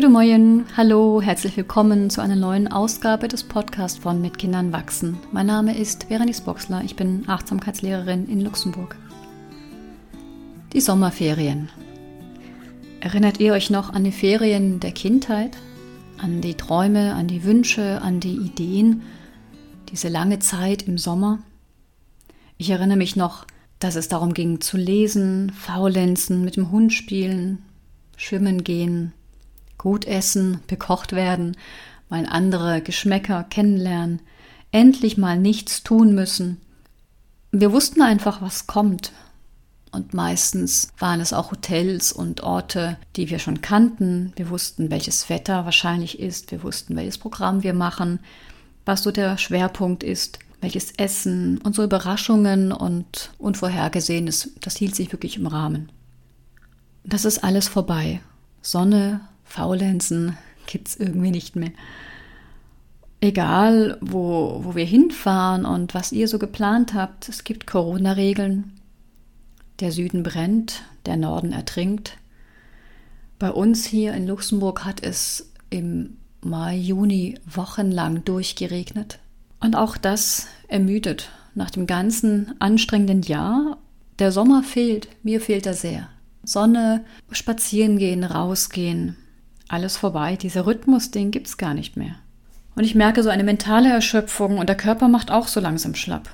Guten Morgen, hallo, herzlich willkommen zu einer neuen Ausgabe des Podcasts von Mit Kindern wachsen. Mein Name ist Verenice Boxler, ich bin Achtsamkeitslehrerin in Luxemburg. Die Sommerferien. Erinnert ihr euch noch an die Ferien der Kindheit? An die Träume, an die Wünsche, an die Ideen? Diese lange Zeit im Sommer? Ich erinnere mich noch, dass es darum ging zu lesen, faulenzen, mit dem Hund spielen, schwimmen gehen, gut essen, bekocht werden, mal andere Geschmäcker kennenlernen, endlich mal nichts tun müssen. Wir wussten einfach, was kommt. Und meistens waren es auch Hotels und Orte, die wir schon kannten. Wir wussten, welches Wetter wahrscheinlich ist. Wir wussten, welches Programm wir machen, was so der Schwerpunkt ist, welches Essen und so Überraschungen und Unvorhergesehenes. Das hielt sich wirklich im Rahmen. Das ist alles vorbei. Sonne, Faulenzen gibt es irgendwie nicht mehr. Egal, wo, wo wir hinfahren und was ihr so geplant habt, es gibt Corona-Regeln. Der Süden brennt, der Norden ertrinkt. Bei uns hier in Luxemburg hat es im Mai, Juni wochenlang durchgeregnet. Und auch das ermüdet. Nach dem ganzen anstrengenden Jahr, der Sommer fehlt, mir fehlt er sehr. Sonne, spazieren gehen, rausgehen, alles vorbei. Dieser Rhythmus, den es gar nicht mehr. Und ich merke so eine mentale Erschöpfung und der Körper macht auch so langsam schlapp.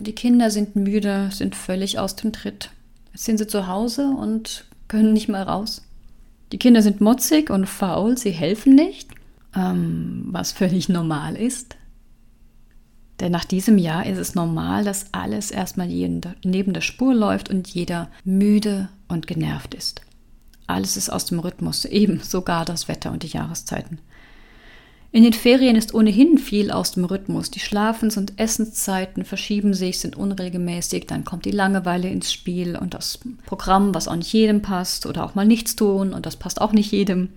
Die Kinder sind müde, sind völlig aus dem Tritt. Jetzt sind sie zu Hause und können nicht mal raus. Die Kinder sind motzig und faul, sie helfen nicht, ähm, was völlig normal ist. Denn nach diesem Jahr ist es normal, dass alles erstmal neben der Spur läuft und jeder müde und genervt ist. Alles ist aus dem Rhythmus, eben sogar das Wetter und die Jahreszeiten. In den Ferien ist ohnehin viel aus dem Rhythmus. Die Schlafens- und Essenszeiten verschieben sich, sind unregelmäßig, dann kommt die Langeweile ins Spiel und das Programm, was auch nicht jedem passt, oder auch mal nichts tun und das passt auch nicht jedem.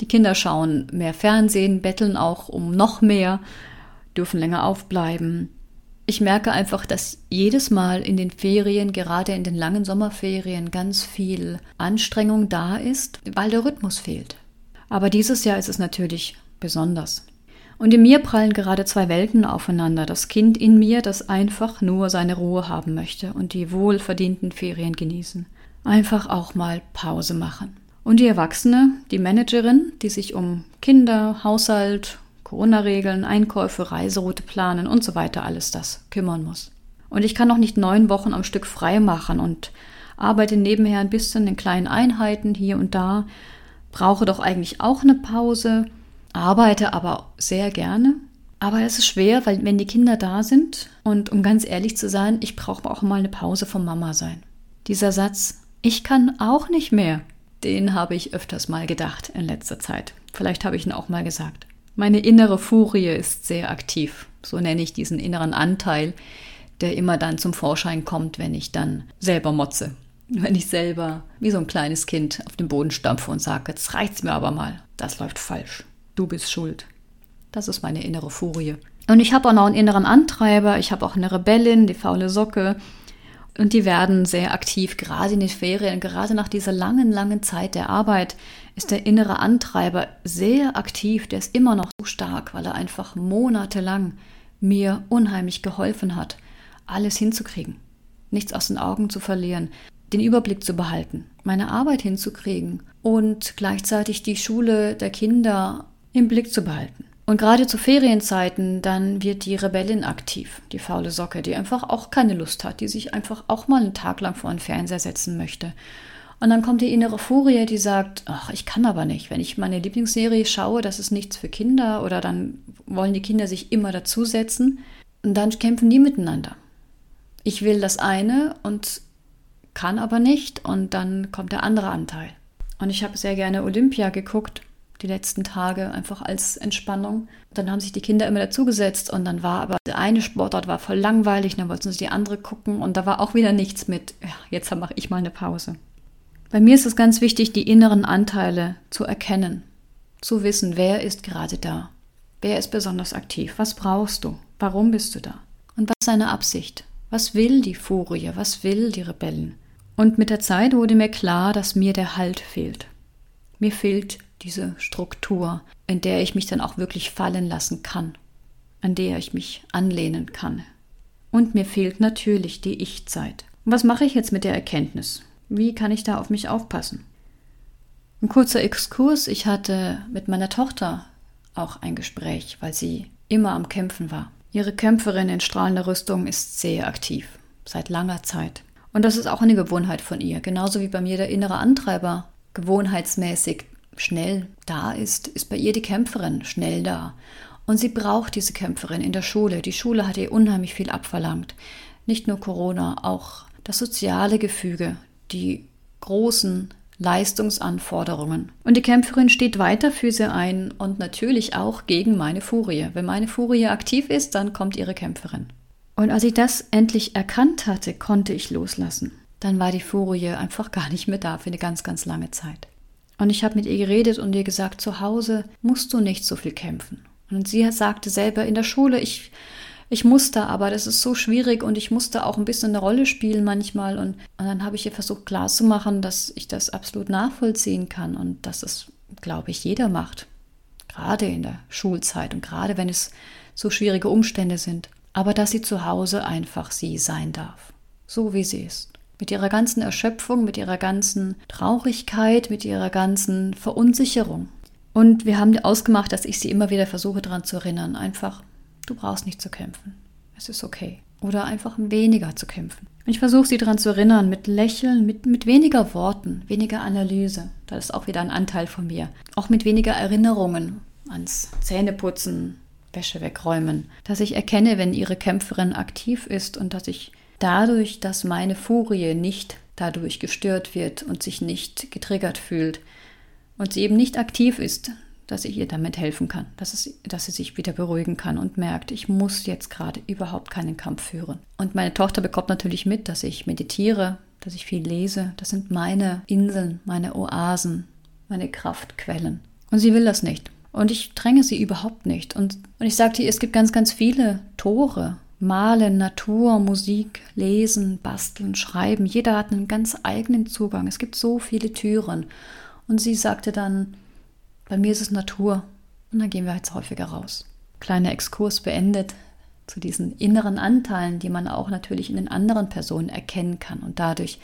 Die Kinder schauen mehr Fernsehen, betteln auch um noch mehr, dürfen länger aufbleiben ich merke einfach, dass jedes Mal in den Ferien, gerade in den langen Sommerferien, ganz viel Anstrengung da ist, weil der Rhythmus fehlt. Aber dieses Jahr ist es natürlich besonders. Und in mir prallen gerade zwei Welten aufeinander. Das Kind in mir, das einfach nur seine Ruhe haben möchte und die wohlverdienten Ferien genießen. Einfach auch mal Pause machen. Und die Erwachsene, die Managerin, die sich um Kinder, Haushalt, Corona-Regeln, Einkäufe, Reiseroute planen und so weiter, alles das kümmern muss. Und ich kann noch nicht neun Wochen am Stück frei machen und arbeite nebenher ein bisschen in kleinen Einheiten hier und da, brauche doch eigentlich auch eine Pause, arbeite aber sehr gerne. Aber es ist schwer, weil wenn die Kinder da sind und um ganz ehrlich zu sein, ich brauche auch mal eine Pause vom Mama sein. Dieser Satz, ich kann auch nicht mehr, den habe ich öfters mal gedacht in letzter Zeit. Vielleicht habe ich ihn auch mal gesagt. Meine innere Furie ist sehr aktiv. So nenne ich diesen inneren Anteil, der immer dann zum Vorschein kommt, wenn ich dann selber motze. Wenn ich selber wie so ein kleines Kind auf den Boden stampfe und sage, jetzt reicht's mir aber mal. Das läuft falsch. Du bist schuld. Das ist meine innere Furie. Und ich habe auch noch einen inneren Antreiber. Ich habe auch eine Rebellin, die faule Socke. Und die werden sehr aktiv, gerade in den Ferien, gerade nach dieser langen, langen Zeit der Arbeit ist der innere Antreiber sehr aktiv, der ist immer noch so stark, weil er einfach monatelang mir unheimlich geholfen hat, alles hinzukriegen, nichts aus den Augen zu verlieren, den Überblick zu behalten, meine Arbeit hinzukriegen und gleichzeitig die Schule der Kinder im Blick zu behalten. Und gerade zu Ferienzeiten, dann wird die Rebellin aktiv, die faule Socke, die einfach auch keine Lust hat, die sich einfach auch mal einen Tag lang vor einen Fernseher setzen möchte. Und dann kommt die innere Furie, die sagt, ach, ich kann aber nicht. Wenn ich meine Lieblingsserie schaue, das ist nichts für Kinder oder dann wollen die Kinder sich immer dazusetzen. Und dann kämpfen die miteinander. Ich will das eine und kann aber nicht und dann kommt der andere Anteil. Und ich habe sehr gerne Olympia geguckt die letzten Tage einfach als Entspannung. Dann haben sich die Kinder immer dazugesetzt und dann war aber der eine Sportart war voll langweilig, dann wollten sie die andere gucken und da war auch wieder nichts mit, ja, jetzt mache ich mal eine Pause. Bei mir ist es ganz wichtig, die inneren Anteile zu erkennen, zu wissen, wer ist gerade da, wer ist besonders aktiv, was brauchst du, warum bist du da und was ist seine Absicht, was will die Furie, was will die Rebellen. Und mit der Zeit wurde mir klar, dass mir der Halt fehlt. Mir fehlt diese Struktur, in der ich mich dann auch wirklich fallen lassen kann, an der ich mich anlehnen kann. Und mir fehlt natürlich die Ich-Zeit. Und was mache ich jetzt mit der Erkenntnis? Wie kann ich da auf mich aufpassen? Ein kurzer Exkurs. Ich hatte mit meiner Tochter auch ein Gespräch, weil sie immer am Kämpfen war. Ihre Kämpferin in strahlender Rüstung ist sehr aktiv, seit langer Zeit. Und das ist auch eine Gewohnheit von ihr, genauso wie bei mir der innere Antreiber gewohnheitsmäßig schnell da ist, ist bei ihr die Kämpferin schnell da. Und sie braucht diese Kämpferin in der Schule. Die Schule hat ihr unheimlich viel abverlangt. Nicht nur Corona, auch das soziale Gefüge, die großen Leistungsanforderungen. Und die Kämpferin steht weiter für sie ein und natürlich auch gegen meine Furie. Wenn meine Furie aktiv ist, dann kommt ihre Kämpferin. Und als ich das endlich erkannt hatte, konnte ich loslassen. Dann war die Furie einfach gar nicht mehr da für eine ganz, ganz lange Zeit. Und ich habe mit ihr geredet und ihr gesagt, zu Hause musst du nicht so viel kämpfen. Und sie sagte selber in der Schule, ich, ich musste, aber das ist so schwierig und ich musste auch ein bisschen eine Rolle spielen manchmal. Und, und dann habe ich ihr versucht klarzumachen, dass ich das absolut nachvollziehen kann und dass es, glaube ich, jeder macht. Gerade in der Schulzeit und gerade wenn es so schwierige Umstände sind. Aber dass sie zu Hause einfach sie sein darf. So wie sie ist. Mit ihrer ganzen Erschöpfung, mit ihrer ganzen Traurigkeit, mit ihrer ganzen Verunsicherung. Und wir haben ausgemacht, dass ich sie immer wieder versuche daran zu erinnern. Einfach, du brauchst nicht zu kämpfen. Es ist okay. Oder einfach weniger zu kämpfen. Und ich versuche sie daran zu erinnern, mit Lächeln, mit, mit weniger Worten, weniger Analyse. Das ist auch wieder ein Anteil von mir. Auch mit weniger Erinnerungen ans Zähneputzen, Wäsche wegräumen. Dass ich erkenne, wenn ihre Kämpferin aktiv ist und dass ich dadurch, dass meine Furie nicht dadurch gestört wird und sich nicht getriggert fühlt und sie eben nicht aktiv ist, dass ich ihr damit helfen kann, dass, es, dass sie sich wieder beruhigen kann und merkt, ich muss jetzt gerade überhaupt keinen Kampf führen. Und meine Tochter bekommt natürlich mit, dass ich meditiere, dass ich viel lese. Das sind meine Inseln, meine Oasen, meine Kraftquellen. Und sie will das nicht. Und ich dränge sie überhaupt nicht. Und, und ich sagte ihr, es gibt ganz, ganz viele Tore, Malen, Natur, Musik, Lesen, Basteln, Schreiben. Jeder hat einen ganz eigenen Zugang. Es gibt so viele Türen. Und sie sagte dann, bei mir ist es Natur. Und dann gehen wir jetzt häufiger raus. Kleiner Exkurs beendet zu diesen inneren Anteilen, die man auch natürlich in den anderen Personen erkennen kann und dadurch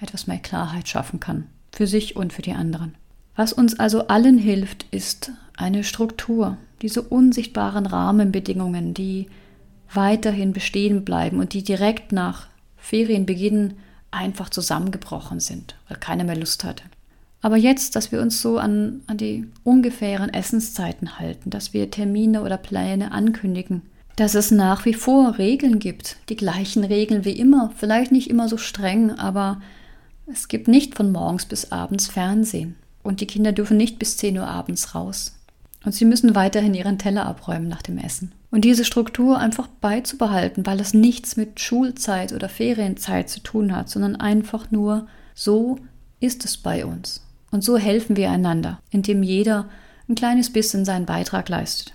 etwas mehr Klarheit schaffen kann. Für sich und für die anderen. Was uns also allen hilft, ist eine Struktur, diese unsichtbaren Rahmenbedingungen, die weiterhin bestehen bleiben und die direkt nach Ferienbeginn einfach zusammengebrochen sind, weil keiner mehr Lust hatte. Aber jetzt, dass wir uns so an, an die ungefähren Essenszeiten halten, dass wir Termine oder Pläne ankündigen, dass es nach wie vor Regeln gibt, die gleichen Regeln wie immer, vielleicht nicht immer so streng, aber es gibt nicht von morgens bis abends Fernsehen und die Kinder dürfen nicht bis 10 Uhr abends raus. Und sie müssen weiterhin ihren Teller abräumen nach dem Essen. Und diese Struktur einfach beizubehalten, weil es nichts mit Schulzeit oder Ferienzeit zu tun hat, sondern einfach nur so ist es bei uns. Und so helfen wir einander, indem jeder ein kleines bisschen seinen Beitrag leistet.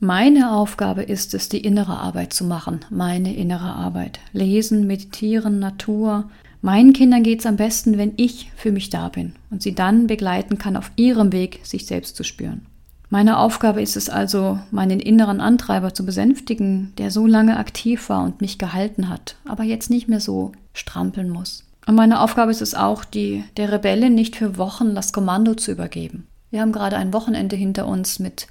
Meine Aufgabe ist es, die innere Arbeit zu machen, meine innere Arbeit. Lesen, meditieren, Natur. Meinen Kindern geht es am besten, wenn ich für mich da bin und sie dann begleiten kann auf ihrem Weg, sich selbst zu spüren. Meine Aufgabe ist es also, meinen inneren Antreiber zu besänftigen, der so lange aktiv war und mich gehalten hat, aber jetzt nicht mehr so strampeln muss. Und meine Aufgabe ist es auch, die, der Rebellin nicht für Wochen das Kommando zu übergeben. Wir haben gerade ein Wochenende hinter uns mit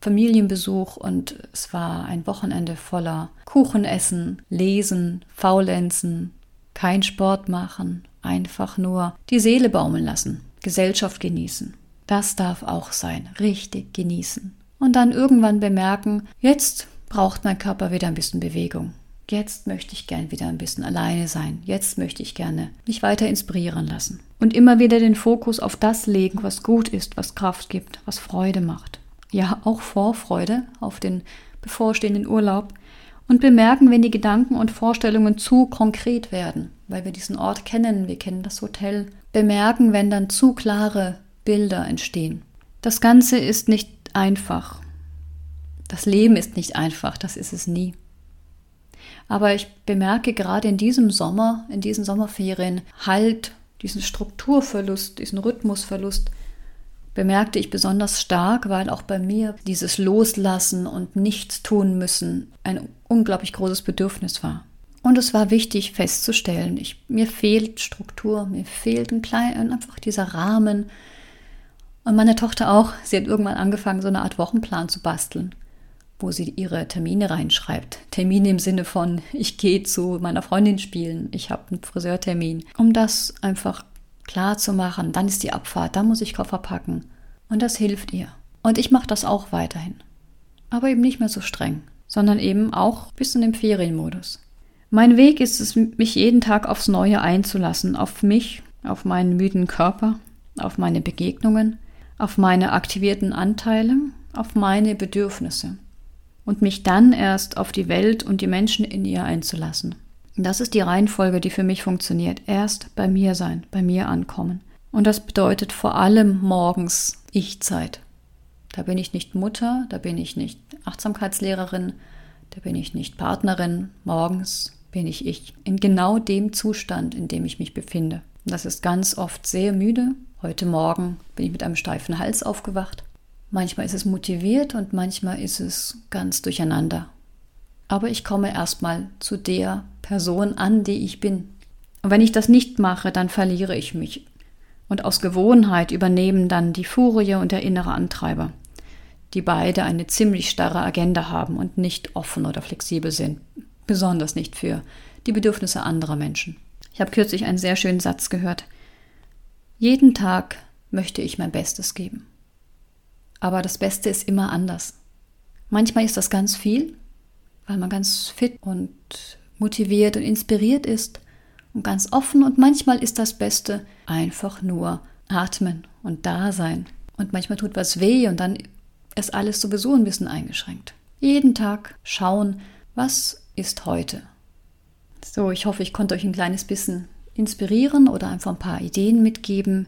Familienbesuch und es war ein Wochenende voller Kuchenessen, Lesen, Faulenzen, kein Sport machen, einfach nur die Seele baumeln lassen, Gesellschaft genießen. Das darf auch sein, richtig genießen. Und dann irgendwann bemerken, jetzt braucht mein Körper wieder ein bisschen Bewegung. Jetzt möchte ich gern wieder ein bisschen alleine sein. Jetzt möchte ich gerne mich weiter inspirieren lassen. Und immer wieder den Fokus auf das legen, was gut ist, was Kraft gibt, was Freude macht. Ja, auch Vorfreude auf den bevorstehenden Urlaub. Und bemerken, wenn die Gedanken und Vorstellungen zu konkret werden, weil wir diesen Ort kennen, wir kennen das Hotel. Bemerken, wenn dann zu klare Bilder entstehen. Das Ganze ist nicht einfach. Das Leben ist nicht einfach, das ist es nie. Aber ich bemerke gerade in diesem Sommer, in diesen Sommerferien, halt diesen Strukturverlust, diesen Rhythmusverlust bemerkte ich besonders stark, weil auch bei mir dieses Loslassen und nichts tun müssen ein unglaublich großes Bedürfnis war. Und es war wichtig festzustellen, ich, mir fehlt Struktur, mir fehlt ein klein, einfach dieser Rahmen. Und meine Tochter auch, sie hat irgendwann angefangen, so eine Art Wochenplan zu basteln, wo sie ihre Termine reinschreibt. Termine im Sinne von, ich gehe zu meiner Freundin spielen, ich habe einen Friseurtermin, um das einfach klar zu machen. Dann ist die Abfahrt, da muss ich Koffer packen. Und das hilft ihr. Und ich mache das auch weiterhin. Aber eben nicht mehr so streng, sondern eben auch bis in den Ferienmodus. Mein Weg ist es, mich jeden Tag aufs Neue einzulassen, auf mich, auf meinen müden Körper, auf meine Begegnungen, auf meine aktivierten Anteile, auf meine Bedürfnisse und mich dann erst auf die Welt und die Menschen in ihr einzulassen. Das ist die Reihenfolge, die für mich funktioniert. Erst bei mir sein, bei mir ankommen. Und das bedeutet vor allem morgens Ich-Zeit. Da bin ich nicht Mutter, da bin ich nicht Achtsamkeitslehrerin, da bin ich nicht Partnerin. Morgens bin ich ich, in genau dem Zustand, in dem ich mich befinde. Das ist ganz oft sehr müde. Heute Morgen bin ich mit einem steifen Hals aufgewacht. Manchmal ist es motiviert und manchmal ist es ganz durcheinander. Aber ich komme erstmal zu der Person an, die ich bin. Und wenn ich das nicht mache, dann verliere ich mich. Und aus Gewohnheit übernehmen dann die Furie und der innere Antreiber, die beide eine ziemlich starre Agenda haben und nicht offen oder flexibel sind besonders nicht für die Bedürfnisse anderer Menschen. Ich habe kürzlich einen sehr schönen Satz gehört. Jeden Tag möchte ich mein Bestes geben. Aber das Beste ist immer anders. Manchmal ist das ganz viel, weil man ganz fit und motiviert und inspiriert ist und ganz offen und manchmal ist das Beste einfach nur atmen und da sein. Und manchmal tut was weh und dann ist alles sowieso ein bisschen eingeschränkt. Jeden Tag schauen, was ist heute. So, ich hoffe, ich konnte euch ein kleines bisschen inspirieren oder einfach ein paar Ideen mitgeben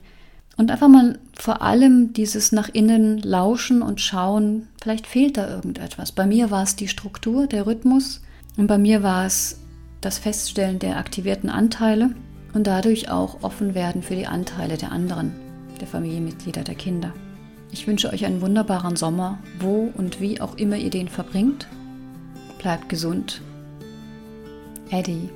und einfach mal vor allem dieses nach innen lauschen und schauen, vielleicht fehlt da irgendetwas. Bei mir war es die Struktur, der Rhythmus und bei mir war es das Feststellen der aktivierten Anteile und dadurch auch offen werden für die Anteile der anderen, der Familienmitglieder, der Kinder. Ich wünsche euch einen wunderbaren Sommer, wo und wie auch immer ihr den verbringt. Bleibt gesund Eddie.